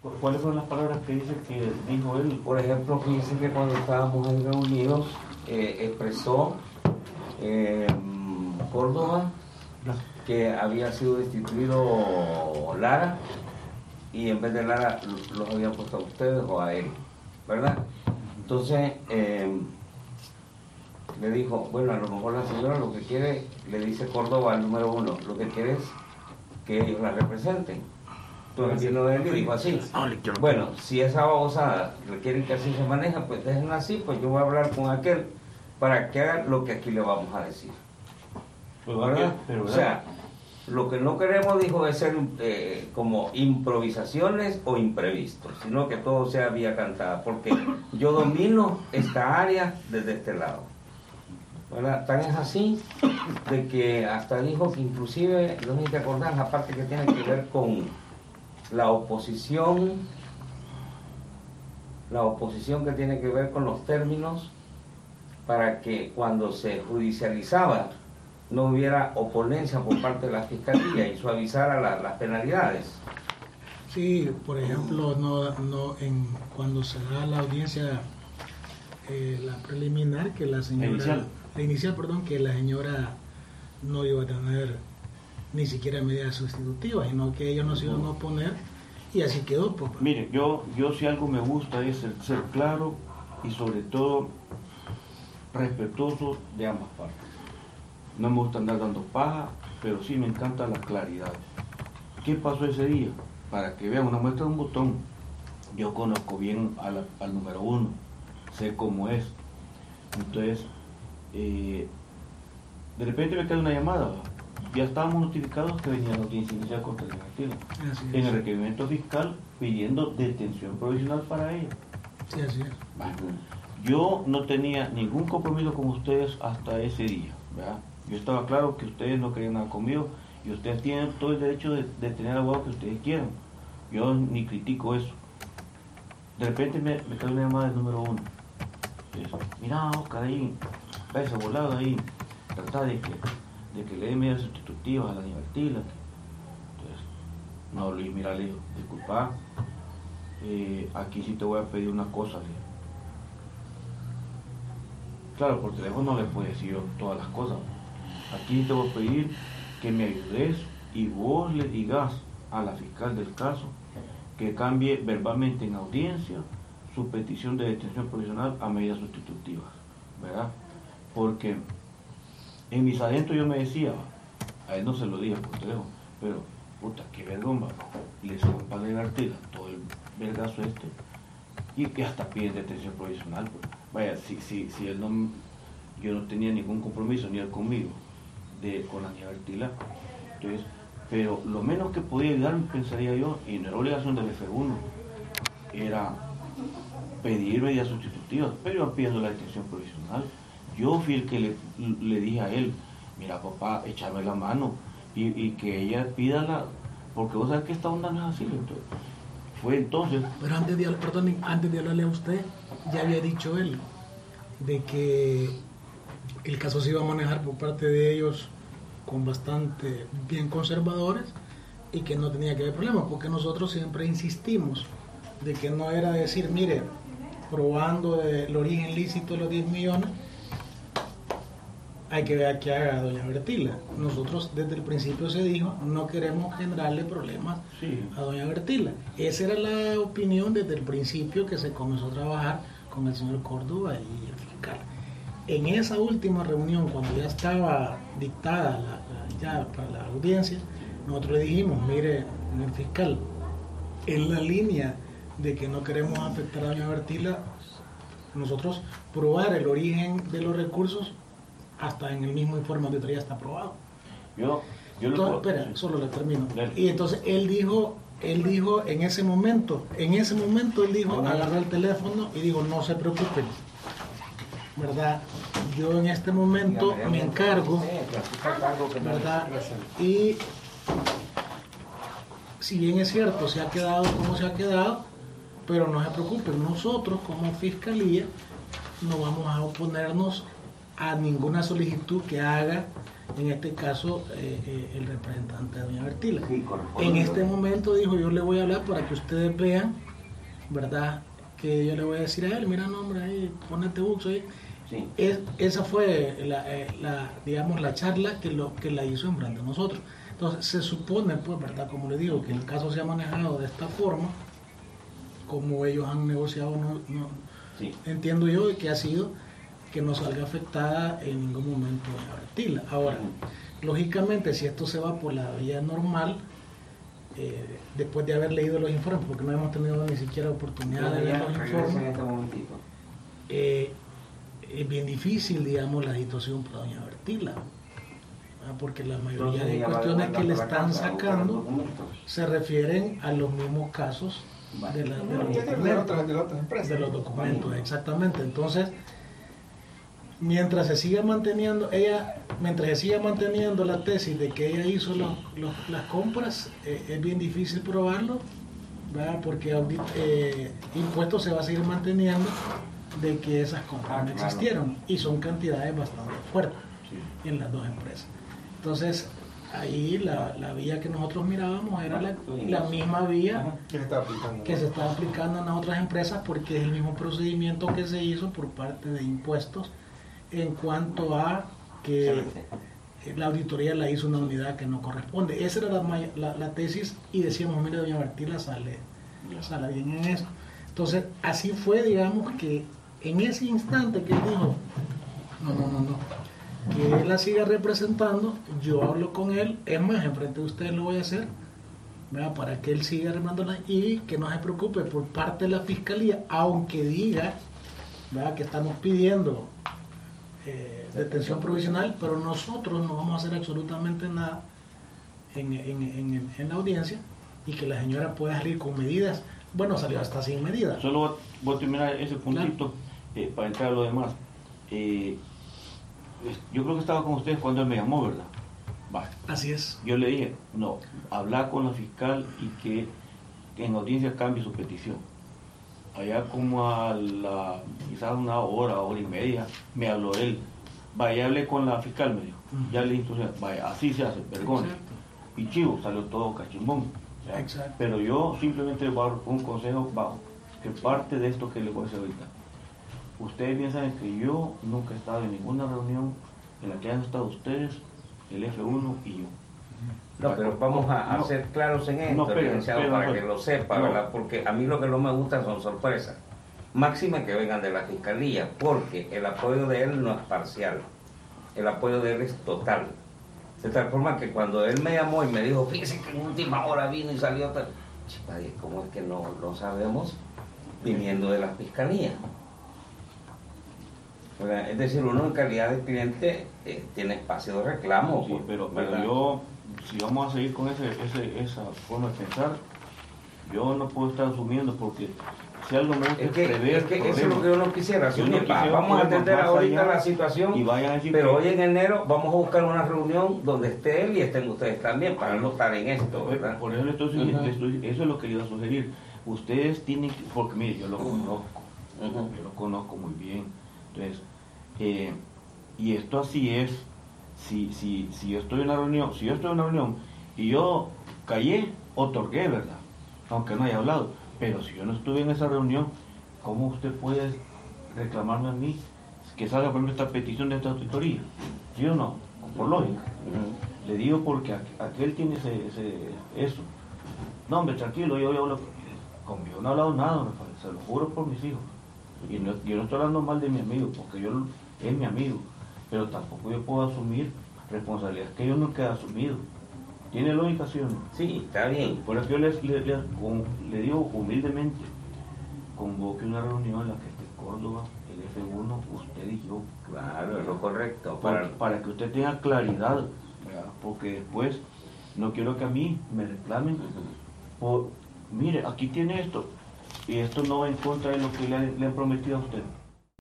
¿Cuáles son las palabras que dice que dijo él? Por ejemplo, dice que cuando estábamos en reunidos eh, expresó eh, Córdoba que había sido destituido Lara y en vez de Lara los habían puesto a ustedes o a él, ¿verdad? Entonces eh, le dijo, bueno, a lo mejor la señora lo que quiere, le dice Córdoba al número uno, lo que quiere es que ellos la representen. Entonces así, bueno, si esa babosada quieren que así se maneja, pues déjenla así, pues yo voy a hablar con aquel para que haga lo que aquí le vamos a decir. Pues, o sea, lo que no queremos, dijo, es ser eh, como improvisaciones o imprevistos, sino que todo sea vía cantada, porque yo domino esta área desde este lado. Tan es así de que hasta dijo que inclusive, no sé si acordar, la parte que tiene que ver con la oposición, la oposición que tiene que ver con los términos para que cuando se judicializaba no hubiera oponencia por parte de la Fiscalía y suavizara las penalidades. Sí, por ejemplo, no, no en, cuando se da la audiencia, eh, la preliminar, que la señora... Inicial. La inicial, perdón, que la señora no iba a tener ni siquiera medidas sustitutivas, sino que ellos no se iban a oponer y así quedó. Pues. Mire, yo, yo si algo me gusta es el ser claro y sobre todo respetuoso de ambas partes. No me gusta andar dando paja, pero sí me encanta la claridad. ¿Qué pasó ese día? Para que vean una muestra de un botón. Yo conozco bien al número uno, sé cómo es. Entonces, eh, de repente me cae una llamada. Ya estábamos notificados que venía la audiencia inicial contra el En el requerimiento fiscal pidiendo detención provisional para ella. Sí, así es. Yo no tenía ningún compromiso con ustedes hasta ese día. Yo estaba claro que ustedes no querían nada conmigo y ustedes tienen todo el derecho de, tener abogado que ustedes quieran. Yo ni critico eso. De repente me, me cae una llamada del número uno. Mira, Oscar, ahí, ese volado ahí, trata de que, de que le dé medidas sustitutivas a la libertila. Entonces, no, Luis, mira, le dijo, disculpa, eh, aquí sí te voy a pedir una cosa, le Claro, por teléfono no le puedo decir todas las cosas. Aquí te voy a pedir que me ayudes y vos le digas a la fiscal del caso que cambie verbalmente en audiencia su petición de detención provisional a medidas sustitutivas, ¿verdad? Porque en mis adentros yo me decía, a él no se lo dije por teléfono, pero puta, qué vergüenza, le un para divertir todo el vergazo este, y que hasta piden detención provisional, pues vaya, si, si, si él no, yo no tenía ningún compromiso, ni él conmigo, de, con la Bertila, entonces, pero lo menos que podía ayudarme, pensaría yo, y no era obligación del F1, era pedir medidas sustitutivas, pero iban pidiendo la detención provisional. Yo fui el que le, dije a él, mira papá, échame la mano y, que ella pida la, porque vos sabés que esta onda no es así, entonces, fue entonces. Pero antes de, perdón, antes de hablarle a usted, ya había dicho él de que el caso se iba a manejar por parte de ellos con bastante bien conservadores y que no tenía que haber problemas, porque nosotros siempre insistimos de que no era decir, mire, probando el origen lícito de los 10 millones, hay que ver qué haga doña Bertila. Nosotros desde el principio se dijo, no queremos generarle problemas a doña Bertila. Esa era la opinión desde el principio que se comenzó a trabajar con el señor Córdoba y el fiscal. En esa última reunión, cuando ya estaba dictada ya para la audiencia, nosotros le dijimos, mire, el fiscal, en la línea de que no queremos afectar a doña Bertila, nosotros probar el origen de los recursos hasta en el mismo informe donde ya está aprobado. Yo, yo espera, solo le termino. Y entonces él dijo, él dijo en ese momento, en ese momento él dijo, agarró el teléfono y dijo, no se preocupen, ¿verdad? Yo en este momento me encargo, ¿verdad? Y si bien es cierto, se ha quedado como se ha quedado, pero no se preocupen, nosotros como fiscalía no vamos a oponernos a ninguna solicitud que haga en este caso eh, eh, el representante de doña Bertila. en este momento dijo, yo le voy a hablar para que ustedes vean, ¿verdad? Que yo le voy a decir a él, mira nombre ahí, ponete buxo ahí. esa fue eh, la, digamos, la charla que, lo, que la hizo en frente nosotros. Entonces, se supone, pues, ¿verdad? Como le digo, que el caso se ha manejado de esta forma, como ellos han negociado, no, entiendo yo que ha sido que no salga afectada en ningún momento la Bertila. Ahora, lógicamente, si esto se va por la vía normal, eh, después de haber leído los informes, porque no hemos tenido ni siquiera oportunidad de leer los informes, eh, es bien difícil, digamos, la situación para doña Bertila porque la mayoría de cuestiones que le están sacando se refieren a los mismos casos de, los, documentos, de los documentos, exactamente. Entonces, mientras se siga manteniendo, ella, mientras se siga manteniendo la tesis de que ella hizo las compras, eh, es bien difícil probarlo, porque eh, impuestos se va a seguir manteniendo de que esas compras no ah, existieron y son cantidades bastante fuertes en las dos empresas. Entonces, ahí la, vía que nosotros mirábamos era la, misma vía que se, está aplicando. en las otras empresas porque es el mismo procedimiento que se hizo por parte de impuestos en cuanto a que la auditoría la hizo una unidad que no corresponde. Esa era la, tesis y decíamos, mire, doña Martila sale, sale bien en eso. Entonces, así fue, digamos, que en ese instante que él dijo, no, no, no, no, que él la siga representando, yo hablo con él, es más, enfrente de ustedes lo voy a hacer, para que él siga representándola y que no se preocupe por parte de la fiscalía, aunque diga que estamos pidiendo eh, detención provisional, pero nosotros no vamos a hacer absolutamente nada en, la audiencia y que la señora pueda salir con medidas. Bueno, salió hasta sin medidas. Solo voy a terminar ese puntito eh, para entrar a lo demás. Eh, yo creo que estaba con ustedes cuando él me llamó, ¿verdad? Así es. Yo le dije, no, hablar con la fiscal y que en audiencia cambie su petición. Allá como a la, quizás una hora, hora y media, me habló él. Vaya, hablé con la fiscal, me dijo. Ya le instrucción, vaya, así se hace, perdón. Y chivo, salió todo cachimbón. Pero yo simplemente voy a dar un consejo bajo, que parte de esto que le voy a decir ahorita Ustedes piensan que yo nunca he estado en ninguna reunión en la que han estado ustedes, el F1 y yo. No, pero vamos a, ser claros en esto, para que lo sepa, ¿verdad? Porque a mí lo que no me gusta son sorpresas. Máxima que vengan de la fiscalía, porque el apoyo de él no es parcial, el apoyo de él es total. De tal forma que cuando él me llamó y me dijo, fíjese que en última hora vino y salió, ¿cómo es que no lo sabemos? Viniendo de la fiscalía. Es decir, uno en calidad de cliente eh, tiene espacio de reclamo. Sí, pero, yo, si vamos a seguir con ese, esa forma de pensar, yo no puedo estar asumiendo porque si algo me gusta es que, es que eso es lo que yo no quisiera asumir. vamos a entender ahorita la situación, y pero hoy en enero vamos a buscar una reunión donde esté él y estén ustedes también para no estar en esto. Por eso eso es lo que yo iba a sugerir. Ustedes tienen que, porque mire, yo lo conozco, yo lo conozco muy bien entonces, eh, y esto así es, si, si, si yo estoy en una reunión, si yo estoy en una reunión y yo callé, otorgué, ¿verdad? Aunque no haya hablado. Pero si yo no estuve en esa reunión, ¿cómo usted puede reclamarme a mí que salga por esta petición de esta auditoría? ¿Sí o no? Por lógica. Le digo porque aquel tiene ese, eso. No, hombre, tranquilo, yo, yo conmigo no he hablado nada, se lo juro por mis hijos. Y no, yo no estoy hablando mal de mi amigo, porque yo es mi amigo, pero tampoco yo puedo asumir responsabilidades que yo no queda asumido. ¿Tiene lógica, sí o no? Sí, está bien. Por eso yo le, le, digo humildemente, convoque una reunión en la que esté Córdoba, el F1, usted y yo. Claro, es lo correcto. Para, para que usted tenga claridad, porque después no quiero que a mí me reclamen por, mire, aquí tiene esto, y esto no va en contra de lo que le, han prometido a usted.